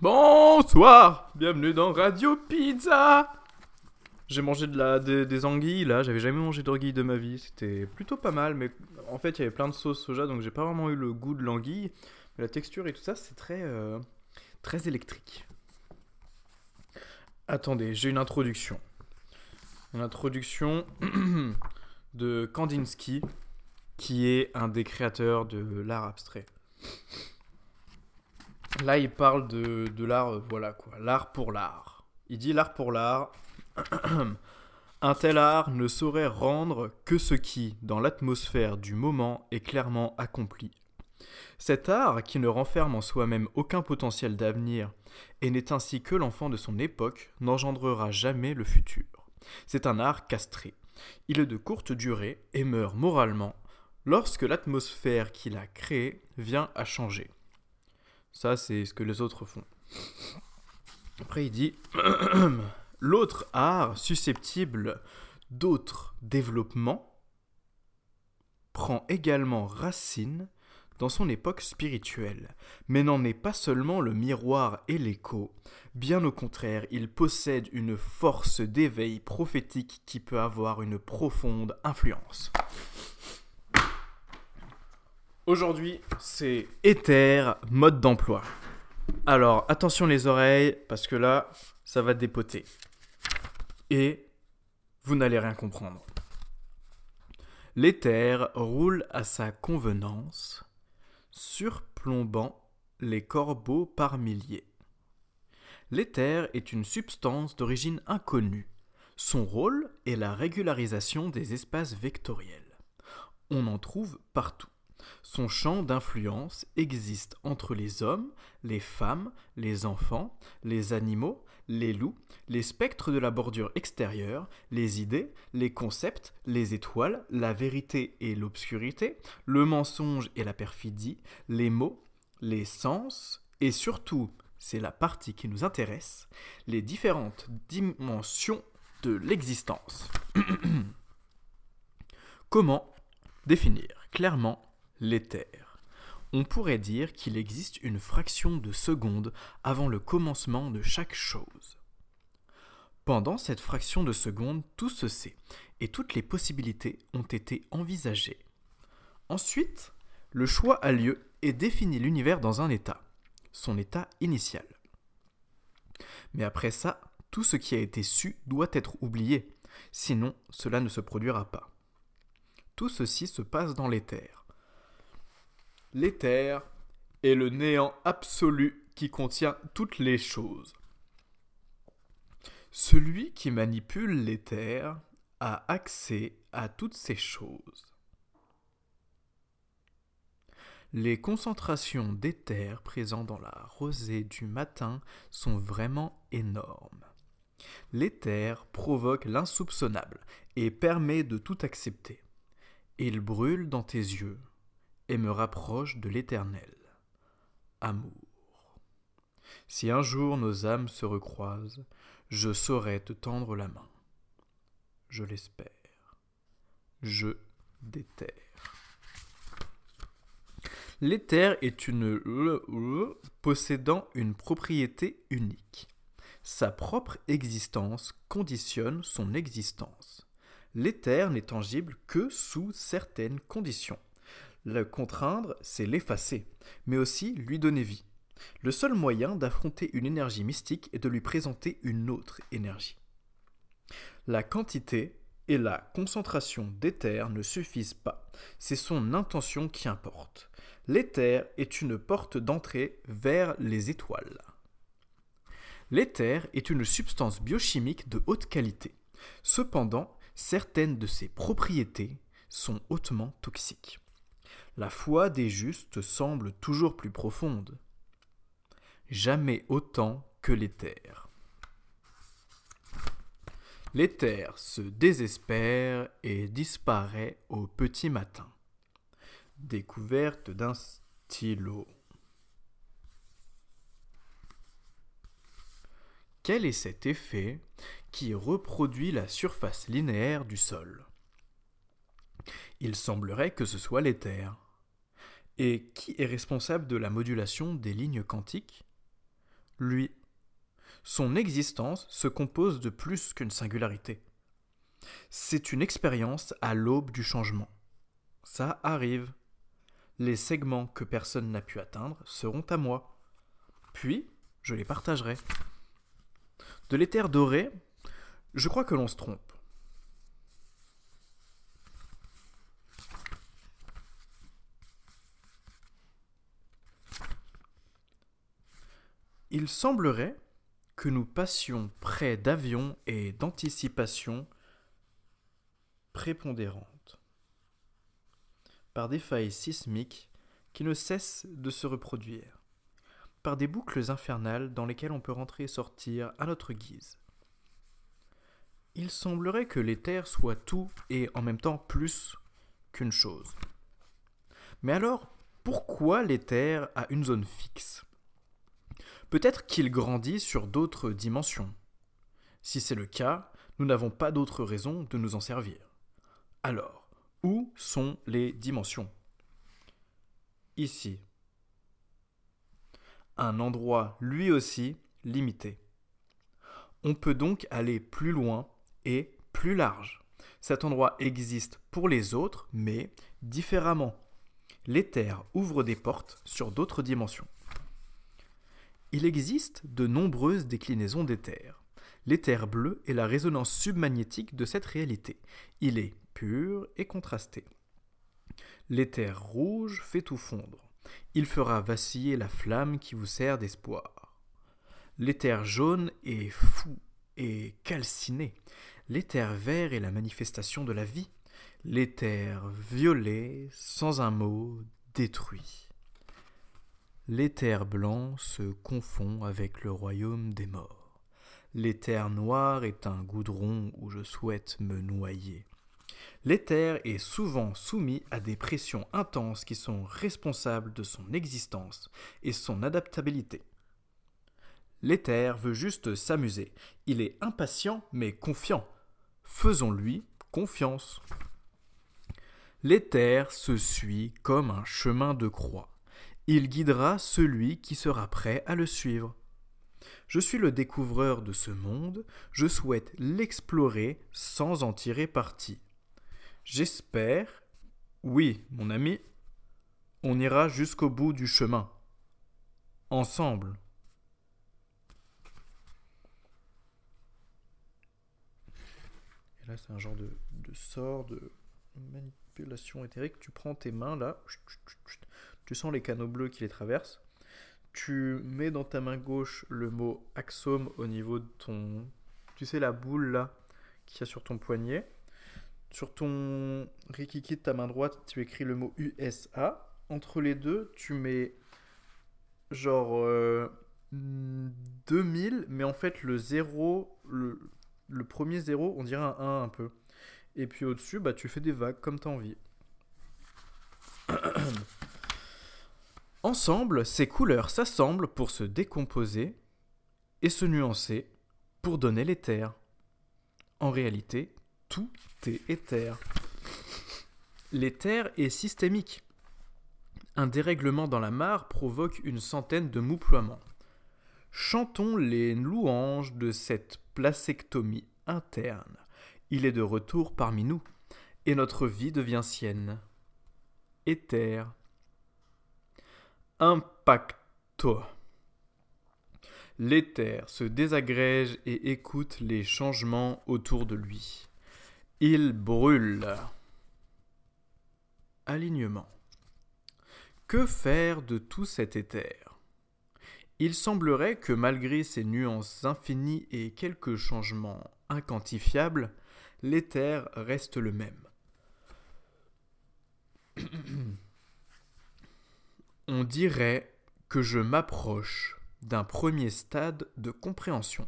Bonsoir, bienvenue dans Radio Pizza. J'ai mangé de la, des, anguilles là, j'avais jamais mangé d'anguilles de ma vie, c'était plutôt pas mal, mais en fait il y avait plein de sauce soja donc j'ai pas vraiment eu le goût de l'anguille. Mais la texture et tout ça c'est très, euh, très électrique. Attendez, j'ai une introduction. Une introduction de Kandinsky, qui est un des créateurs de l'art abstrait. Là, il parle de, l'art, euh, voilà quoi, l'art pour l'art. Il dit l'art pour l'art. un tel art ne saurait rendre que ce qui, dans l'atmosphère du moment, est clairement accompli. Cet art, qui ne renferme en soi-même aucun potentiel d'avenir, et n'est ainsi que l'enfant de son époque, n'engendrera jamais le futur. C'est un art castré. Il est de courte durée et meurt moralement lorsque l'atmosphère qu'il a créée vient à changer. Ça, c'est ce que les autres font. Après, il dit L'autre art susceptible d'autres développements prend également racine dans son époque spirituelle, mais n'en est pas seulement le miroir et l'écho, bien au contraire, il possède une force d'éveil prophétique qui peut avoir une profonde influence. Aujourd'hui, c'est éther, mode d'emploi. Alors, attention les oreilles, parce que là, ça va dépoter. Et vous n'allez rien comprendre. L'éther roule à sa convenance, surplombant les corbeaux par milliers. L'éther est une substance d'origine inconnue. Son rôle est la régularisation des espaces vectoriels. On en trouve partout. Son champ d'influence existe entre les hommes, les femmes, les enfants, les animaux, les loups, les spectres de la bordure extérieure, les idées, les concepts, les étoiles, la vérité et l'obscurité, le mensonge et la perfidie, les mots, les sens, et surtout, c'est la partie qui nous intéresse, les différentes dimensions de l'existence. Comment définir clairement l'éther. On pourrait dire qu'il existe une fraction de seconde avant le commencement de chaque chose. Pendant cette fraction de seconde, tout se sait, et toutes les possibilités ont été envisagées. Ensuite, le choix a lieu et définit l'univers dans un état, son état initial. Mais après ça, tout ce qui a été su doit être oublié, sinon cela ne se produira pas. Tout ceci se passe dans l'éther l'éther est le néant absolu qui contient toutes les choses. Celui qui manipule l'éther a accès à toutes ces choses. Les concentrations d'éther présentes dans la rosée du matin sont vraiment énormes. L'éther provoque l'insoupçonnable et permet de tout accepter. Il brûle dans tes yeux, et me rapproche de l'Éternel. Amour. Si un jour nos âmes se recroisent, je saurai te tendre la main. Je l'espère. Je déterre. L'éther est une possédant une propriété unique. Sa propre existence conditionne son existence. L'éther n'est tangible que sous certaines conditions. Le contraindre, c'est l'effacer, mais aussi lui donner vie. Le seul moyen d'affronter une énergie mystique est de lui présenter une autre énergie. La quantité et la concentration d'éther ne suffisent pas, c'est son intention qui importe. L'éther est une porte d'entrée vers les étoiles. L'éther est une substance biochimique de haute qualité. Cependant, certaines de ses propriétés sont hautement toxiques la foi des justes semble toujours plus profonde. Jamais autant que l'éther. L'éther se désespère et disparaît au petit matin. Découverte d'un stylo. Quel est cet effet qui reproduit la surface linéaire du sol? Il semblerait que ce soit l'éther. Et qui est responsable de la modulation des lignes quantiques? Lui. Son existence se compose de plus qu'une singularité. C'est une expérience à l'aube du changement. Ça arrive. Les segments que personne n'a pu atteindre seront à moi. Puis, je les partagerai. De l'éther doré, je crois que l'on se trompe. Il semblerait que nous passions près d'avions et d'anticipations prépondérantes, par des failles sismiques qui ne cessent de se reproduire, par des boucles infernales dans lesquelles on peut rentrer et sortir à notre guise. Il semblerait que l'éther soit tout et en même temps plus qu'une chose. Mais alors, pourquoi l'éther a une zone fixe? Peut-être qu'il grandit sur d'autres dimensions. Si c'est le cas, nous n'avons pas d'autre raison de nous en servir. Alors, où sont les dimensions? Ici. Un endroit lui aussi limité. On peut donc aller plus loin et plus large. Cet endroit existe pour les autres, mais différemment. L'éther ouvre des portes sur d'autres dimensions. Il existe de nombreuses déclinaisons d'éther. L'éther bleu est la résonance submagnétique de cette réalité. Il est pur et contrasté. L'éther rouge fait tout fondre. Il fera vaciller la flamme qui vous sert d'espoir. L'éther jaune est fou et calciné. L'éther vert est la manifestation de la vie. L'éther violet, sans un mot, détruit l'éther blanc se confond avec le royaume des morts. L'éther noir est un goudron où je souhaite me noyer. L'éther est souvent soumis à des pressions intenses qui sont responsables de son existence et son adaptabilité. L'éther veut juste s'amuser. Il est impatient mais confiant. Faisons-lui confiance. L'éther se suit comme un chemin de croix. Il guidera celui qui sera prêt à le suivre. Je suis le découvreur de ce monde, je souhaite l'explorer sans en tirer parti. J'espère, oui, mon ami, on ira jusqu'au bout du chemin. Ensemble. Et là, c'est un genre de, de sort de manipulation éthérique. Tu prends tes mains là, tu sens les canaux bleus qui les traversent. Tu mets dans ta main gauche le mot axome au niveau de ton. Tu sais, la boule là qu'il y a sur ton poignet. Sur ton rikiki de ta main droite, tu écris le mot USA. Entre les deux, tu mets genre 2000, euh, mais en fait le 0, le, le premier 0, on dirait un 1 un peu. Et puis au-dessus, bah, tu fais des vagues comme tu as envie. Ensemble, ces couleurs s'assemblent pour se décomposer et se nuancer pour donner l'éther. En réalité, tout est éther. L'éther est systémique. Un dérèglement dans la mare provoque une centaine de mouploiements. Chantons les louanges de cette placectomie interne. Il est de retour parmi nous, et notre vie devient sienne. Éther, impacto. L'éther se désagrège et écoute les changements autour de lui. Il brûle. Alignement. Que faire de tout cet éther? Il semblerait que malgré ces nuances infinies et quelques changements inquantifiables, l'éther reste le même. On dirait que je m'approche d'un premier stade de compréhension.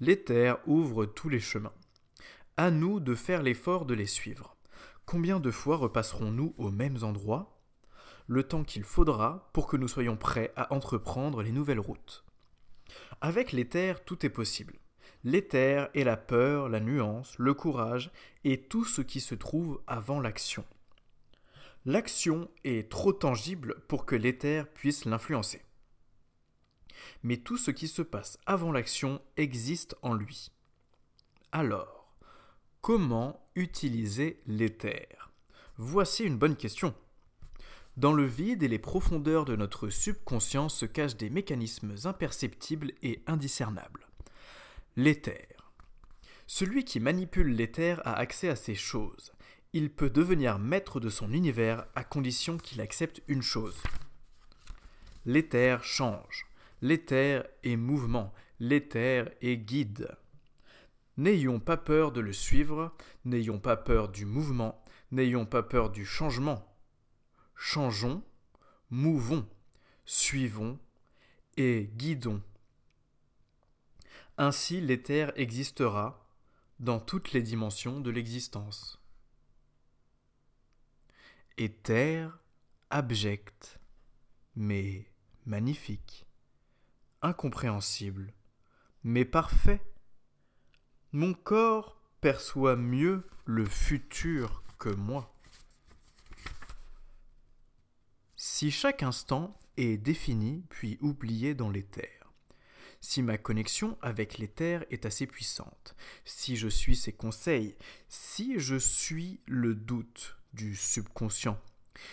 L'éther ouvre tous les chemins. À nous de faire l'effort de les suivre. Combien de fois repasserons-nous aux mêmes endroits? Le temps qu'il faudra pour que nous soyons prêts à entreprendre les nouvelles routes. Avec l'éther, tout est possible. L'éther est la peur, la nuance, le courage et tout ce qui se trouve avant l'action. L'action est trop tangible pour que l'éther puisse l'influencer. mais tout ce qui se passe avant l'action existe en lui. Alors, comment utiliser l'éther Voici une bonne question. Dans le vide et les profondeurs de notre subconscient se cachent des mécanismes imperceptibles et indiscernables. L'éther. Celui qui manipule l'éther a accès à ces choses. Il peut devenir maître de son univers à condition qu'il accepte une chose. L'éther change. L'éther est mouvement. L'éther est guide. N'ayons pas peur de le suivre, n'ayons pas peur du mouvement, n'ayons pas peur du changement. Changeons, mouvons, suivons et guidons. Ainsi l'éther existera dans toutes les dimensions de l'existence. Éther abject, mais magnifique, incompréhensible, mais parfait. Mon corps perçoit mieux le futur que moi. Si chaque instant est défini puis oublié dans l'éther, si ma connexion avec l'éther est assez puissante, si je suis ses conseils, si je suis le doute du subconscient,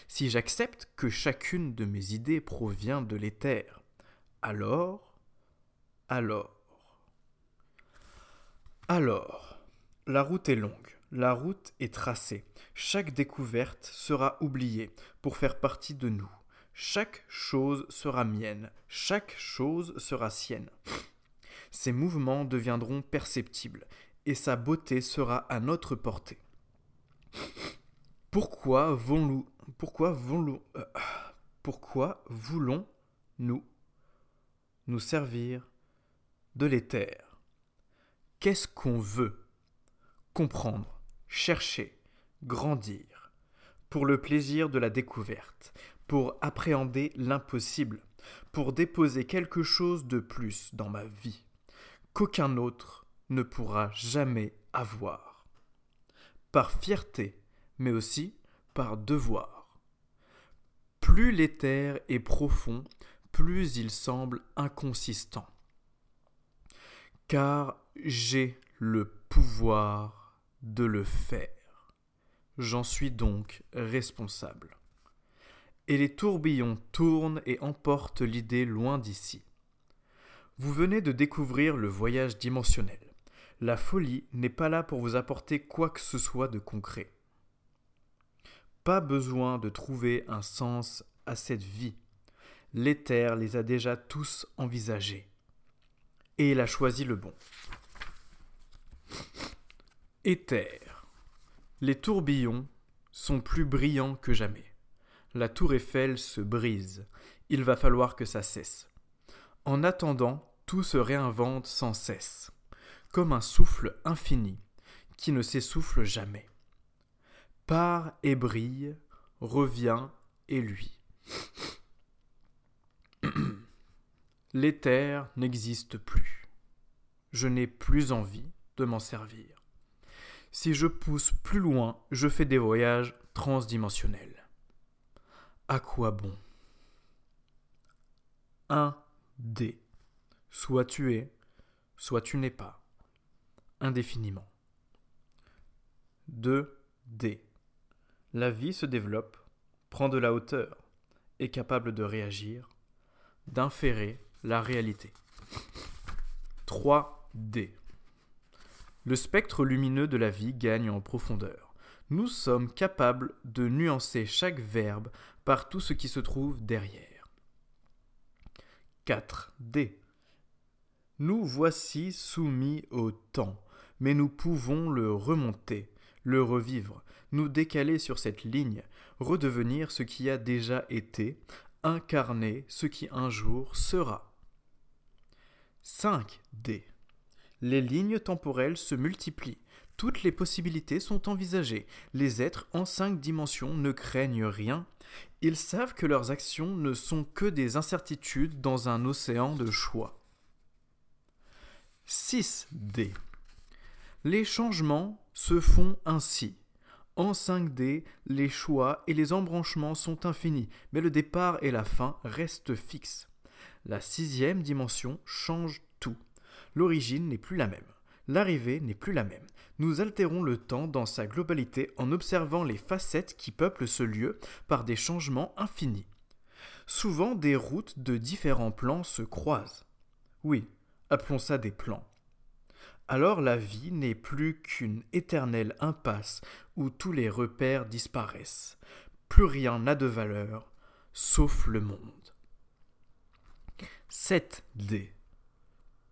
si j'accepte que chacune de mes idées provient de l'éther, alors, alors, alors, la route est longue, la route est tracée, chaque découverte sera oubliée pour faire partie de nous. Chaque chose sera mienne, chaque chose sera sienne. Ses mouvements deviendront perceptibles, et sa beauté sera à notre portée. Pourquoi voulons-nous pourquoi voulons euh, pourquoi voulons-nous nous servir de l'éther Qu'est-ce qu'on veut Comprendre, chercher, grandir, pour le plaisir de la découverte, pour appréhender l'impossible, pour déposer quelque chose de plus dans ma vie, qu'aucun autre ne pourra jamais avoir? Par fierté, mais aussi par devoir. Plus l'éther est profond, plus il semble inconsistant. Car j'ai le pouvoir de le faire. J'en suis donc responsable et les tourbillons tournent et emportent l'idée loin d'ici. Vous venez de découvrir le voyage dimensionnel. La folie n'est pas là pour vous apporter quoi que ce soit de concret. Pas besoin de trouver un sens à cette vie. L'éther les a déjà tous envisagés. Et il a choisi le bon. Éther. Les tourbillons sont plus brillants que jamais. La tour Eiffel se brise. Il va falloir que ça cesse. En attendant, tout se réinvente sans cesse, comme un souffle infini qui ne s'essouffle jamais. Part et brille, revient et lui. L'éther n'existe plus. Je n'ai plus envie de m'en servir. Si je pousse plus loin, je fais des voyages transdimensionnels. À quoi bon? 1 D. Soit tu es, soit tu n'es pas. Indéfiniment. 2 D. La vie se développe, prend de la hauteur, est capable de réagir, d'inférer la réalité. 3 D. Le spectre lumineux de la vie gagne en profondeur. Nous sommes capables de nuancer chaque verbe par tout ce qui se trouve derrière. 4D. Nous voici soumis au temps, mais nous pouvons le remonter, le revivre, nous décaler sur cette ligne, redevenir ce qui a déjà été, incarner ce qui un jour sera. 5D. Les lignes temporelles se multiplient, toutes les possibilités sont envisagées. Les êtres en cinq dimensions ne craignent rien. Ils savent que leurs actions ne sont que des incertitudes dans un océan de choix. 6D. Les changements se font ainsi. En 5D, les choix et les embranchements sont infinis, mais le départ et la fin restent fixes. La sixième dimension change tout. L'origine n'est plus la même. L'arrivée n'est plus la même. Nous altérons le temps dans sa globalité en observant les facettes qui peuplent ce lieu par des changements infinis. Souvent des routes de différents plans se croisent. Oui, appelons ça des plans. Alors la vie n'est plus qu'une éternelle impasse où tous les repères disparaissent. Plus rien n'a de valeur, sauf le monde. 7D.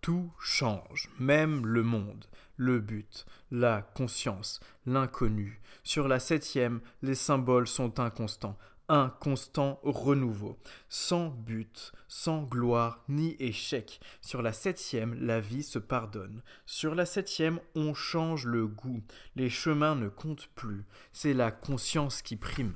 Tout change, même le monde, le but, la conscience, l'inconnu. Sur la septième, les symboles sont inconstants, un constant renouveau, sans but, sans gloire ni échec. Sur la septième, la vie se pardonne. Sur la septième, on change le goût. Les chemins ne comptent plus. C'est la conscience qui prime.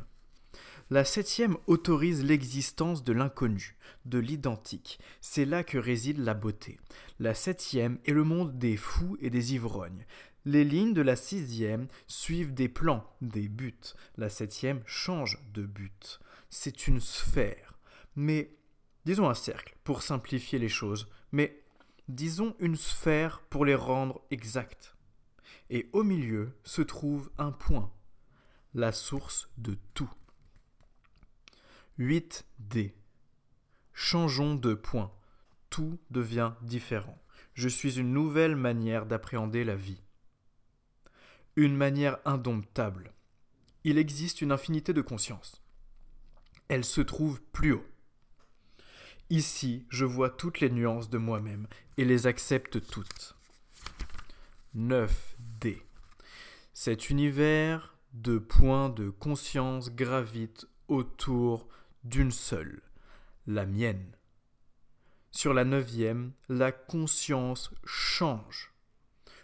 La septième autorise l'existence de l'inconnu, de l'identique. C'est là que réside la beauté. La septième est le monde des fous et des ivrognes. Les lignes de la sixième suivent des plans, des buts. La septième change de but. C'est une sphère. Mais, disons un cercle, pour simplifier les choses. Mais, disons une sphère pour les rendre exactes. Et au milieu se trouve un point, la source de tout. 8D. Changeons de point. Tout devient différent. Je suis une nouvelle manière d'appréhender la vie. Une manière indomptable. Il existe une infinité de consciences. Elle se trouve plus haut. Ici, je vois toutes les nuances de moi-même et les accepte toutes. 9D. Cet univers de points de conscience gravite autour d'une seule, la mienne. Sur la neuvième, la conscience change.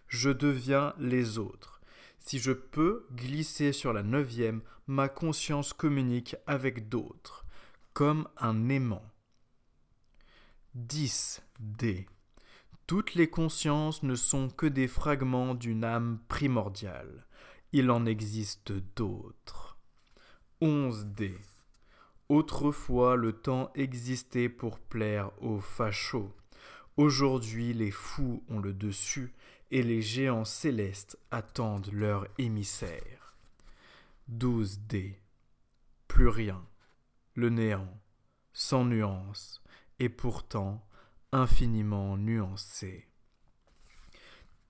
Je deviens les autres. Si je peux glisser sur la neuvième, ma conscience communique avec d'autres, comme un aimant. 10D. Toutes les consciences ne sont que des fragments d'une âme primordiale. Il en existe d'autres. 11D. Autrefois le temps existait pour plaire aux fachos. Aujourd'hui les fous ont le dessus et les géants célestes attendent leur émissaire. 12D. Plus rien. Le néant, sans nuance, et pourtant infiniment nuancé.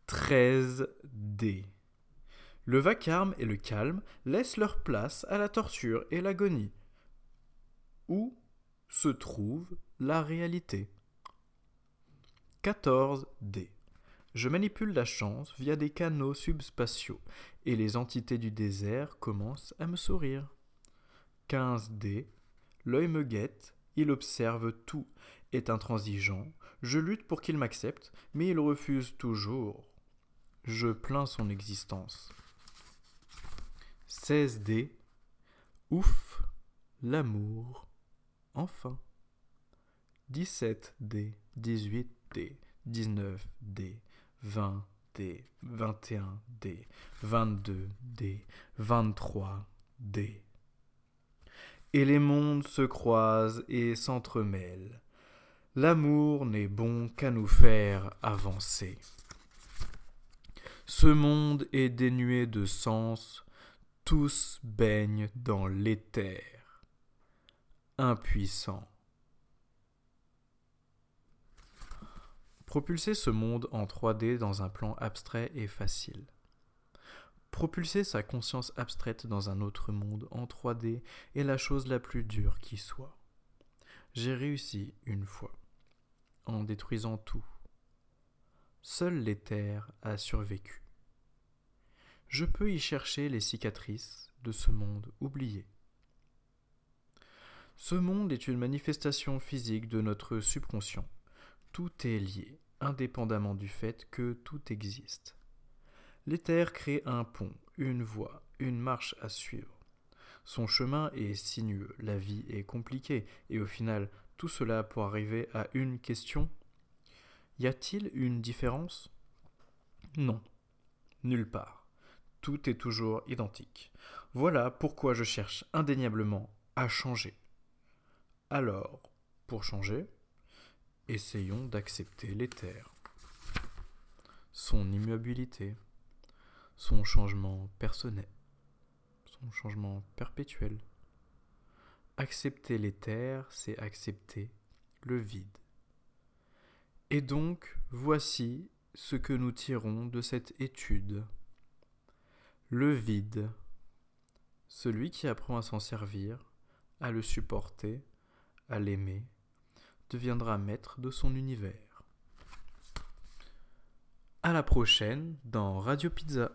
13D. Le vacarme et le calme laissent leur place à la torture et l'agonie où se trouve la réalité? 14D. Je manipule la chance via des canaux subspatiaux et les entités du désert commencent à me sourire. 15D. L'œil me guette, il observe tout, est intransigeant, je lutte pour qu'il m'accepte, mais il refuse toujours. Je plains son existence. 16D. Ouf, l'amour Enfin. 17D, 18D, 19D, 20D, 21D, 22D, 23D. Et les mondes se croisent et s'entremêlent. L'amour n'est bon qu'à nous faire avancer. Ce monde est dénué de sens, tous baignent dans l'éther impuissant. Propulser ce monde en 3D dans un plan abstrait est facile. Propulser sa conscience abstraite dans un autre monde en 3D est la chose la plus dure qui soit. J'ai réussi une fois, en détruisant tout. Seul l'éther a survécu. Je peux y chercher les cicatrices de ce monde oublié. Ce monde est une manifestation physique de notre subconscient. Tout est lié, indépendamment du fait que tout existe. L'éther crée un pont, une voie, une marche à suivre. Son chemin est sinueux, la vie est compliquée, et au final, tout cela pour arriver à une question? Y a-t-il une différence? Non, nulle part. Tout est toujours identique. Voilà pourquoi je cherche indéniablement à changer. Alors, pour changer, Essayons d'accepter l'éther, son immobilité, son changement personnel, son changement perpétuel. Accepter l'éther, c'est accepter le vide. Et donc, voici ce que nous tirons de cette étude. Le vide, celui qui apprend à s'en servir, à le supporter, à l'aimer, deviendra maître de son univers. À la prochaine dans Radio Pizza.